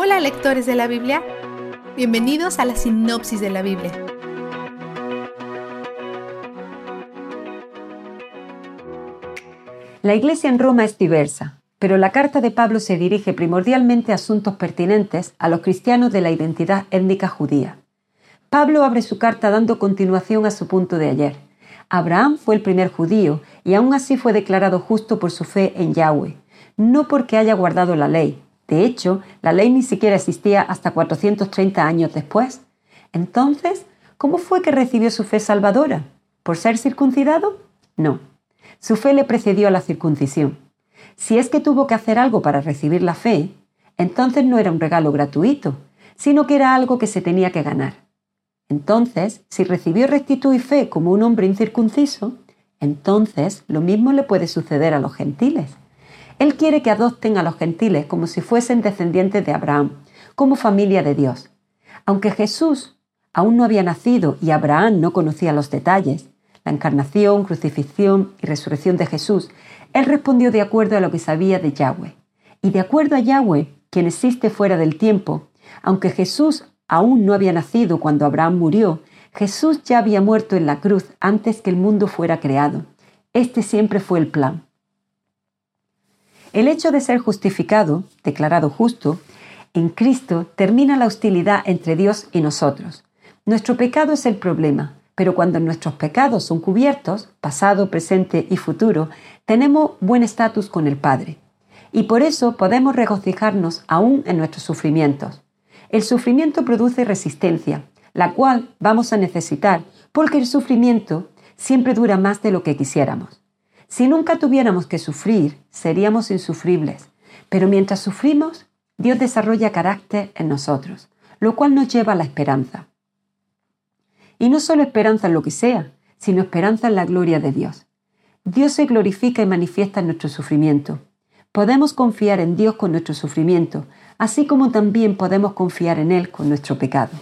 Hola lectores de la Biblia, bienvenidos a la sinopsis de la Biblia. La iglesia en Roma es diversa, pero la carta de Pablo se dirige primordialmente a asuntos pertinentes a los cristianos de la identidad étnica judía. Pablo abre su carta dando continuación a su punto de ayer. Abraham fue el primer judío y aún así fue declarado justo por su fe en Yahweh, no porque haya guardado la ley. De hecho, la ley ni siquiera existía hasta 430 años después. Entonces, ¿cómo fue que recibió su fe salvadora? ¿Por ser circuncidado? No. Su fe le precedió a la circuncisión. Si es que tuvo que hacer algo para recibir la fe, entonces no era un regalo gratuito, sino que era algo que se tenía que ganar. Entonces, si recibió rectitud y fe como un hombre incircunciso, entonces lo mismo le puede suceder a los gentiles. Él quiere que adopten a los gentiles como si fuesen descendientes de Abraham, como familia de Dios. Aunque Jesús aún no había nacido y Abraham no conocía los detalles, la encarnación, crucifixión y resurrección de Jesús, él respondió de acuerdo a lo que sabía de Yahweh. Y de acuerdo a Yahweh, quien existe fuera del tiempo, aunque Jesús aún no había nacido cuando Abraham murió, Jesús ya había muerto en la cruz antes que el mundo fuera creado. Este siempre fue el plan. El hecho de ser justificado, declarado justo, en Cristo termina la hostilidad entre Dios y nosotros. Nuestro pecado es el problema, pero cuando nuestros pecados son cubiertos, pasado, presente y futuro, tenemos buen estatus con el Padre. Y por eso podemos regocijarnos aún en nuestros sufrimientos. El sufrimiento produce resistencia, la cual vamos a necesitar porque el sufrimiento siempre dura más de lo que quisiéramos. Si nunca tuviéramos que sufrir, seríamos insufribles, pero mientras sufrimos, Dios desarrolla carácter en nosotros, lo cual nos lleva a la esperanza. Y no solo esperanza en lo que sea, sino esperanza en la gloria de Dios. Dios se glorifica y manifiesta en nuestro sufrimiento. Podemos confiar en Dios con nuestro sufrimiento, así como también podemos confiar en Él con nuestro pecado.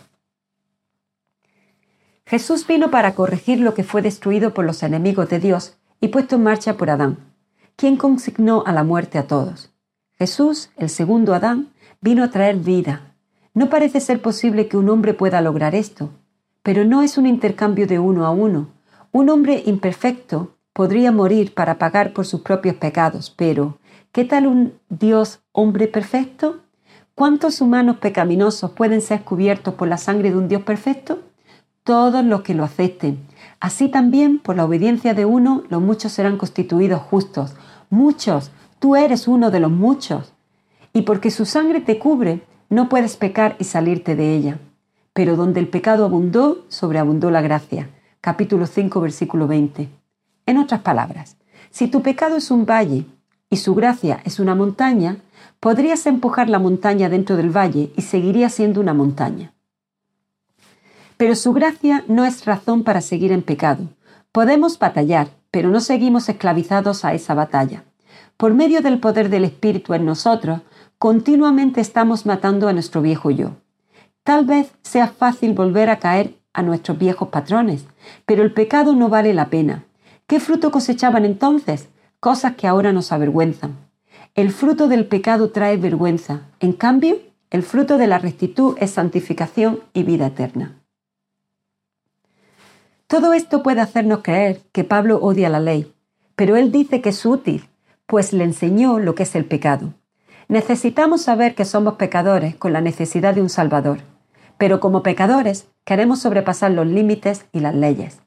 Jesús vino para corregir lo que fue destruido por los enemigos de Dios y puesto en marcha por Adán, quien consignó a la muerte a todos. Jesús, el segundo Adán, vino a traer vida. No parece ser posible que un hombre pueda lograr esto, pero no es un intercambio de uno a uno. Un hombre imperfecto podría morir para pagar por sus propios pecados, pero ¿qué tal un Dios hombre perfecto? ¿Cuántos humanos pecaminosos pueden ser cubiertos por la sangre de un Dios perfecto? Todos los que lo acepten. Así también, por la obediencia de uno, los muchos serán constituidos justos. Muchos, tú eres uno de los muchos. Y porque su sangre te cubre, no puedes pecar y salirte de ella. Pero donde el pecado abundó, sobreabundó la gracia. Capítulo 5, versículo 20. En otras palabras, si tu pecado es un valle y su gracia es una montaña, podrías empujar la montaña dentro del valle y seguiría siendo una montaña. Pero su gracia no es razón para seguir en pecado. Podemos batallar, pero no seguimos esclavizados a esa batalla. Por medio del poder del Espíritu en nosotros, continuamente estamos matando a nuestro viejo yo. Tal vez sea fácil volver a caer a nuestros viejos patrones, pero el pecado no vale la pena. ¿Qué fruto cosechaban entonces? Cosas que ahora nos avergüenzan. El fruto del pecado trae vergüenza. En cambio, el fruto de la rectitud es santificación y vida eterna. Todo esto puede hacernos creer que Pablo odia la ley, pero él dice que es útil, pues le enseñó lo que es el pecado. Necesitamos saber que somos pecadores con la necesidad de un Salvador, pero como pecadores queremos sobrepasar los límites y las leyes.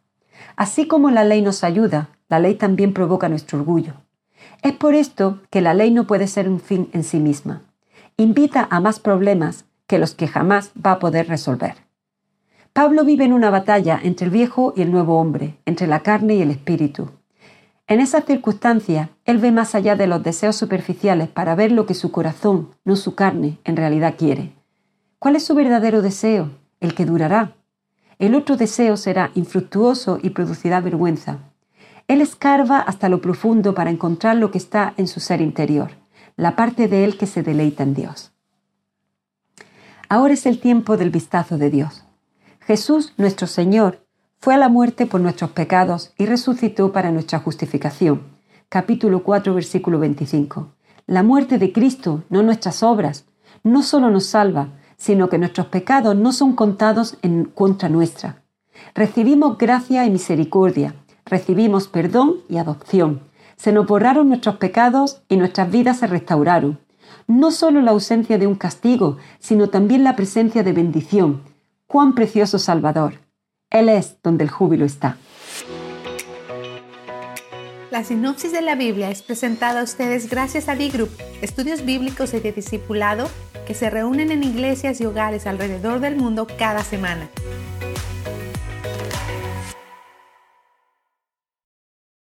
Así como la ley nos ayuda, la ley también provoca nuestro orgullo. Es por esto que la ley no puede ser un fin en sí misma. Invita a más problemas que los que jamás va a poder resolver. Pablo vive en una batalla entre el viejo y el nuevo hombre, entre la carne y el espíritu. En esas circunstancias, él ve más allá de los deseos superficiales para ver lo que su corazón, no su carne, en realidad quiere. ¿Cuál es su verdadero deseo? El que durará. El otro deseo será infructuoso y producirá vergüenza. Él escarba hasta lo profundo para encontrar lo que está en su ser interior, la parte de él que se deleita en Dios. Ahora es el tiempo del vistazo de Dios. Jesús, nuestro Señor, fue a la muerte por nuestros pecados y resucitó para nuestra justificación. Capítulo 4, versículo 25. La muerte de Cristo, no nuestras obras, no solo nos salva, sino que nuestros pecados no son contados en contra nuestra. Recibimos gracia y misericordia, recibimos perdón y adopción. Se nos borraron nuestros pecados y nuestras vidas se restauraron. No solo la ausencia de un castigo, sino también la presencia de bendición. ¡Cuán precioso Salvador! Él es donde el júbilo está. La sinopsis de la Biblia es presentada a ustedes gracias a D-Group, estudios bíblicos y de discipulado que se reúnen en iglesias y hogares alrededor del mundo cada semana.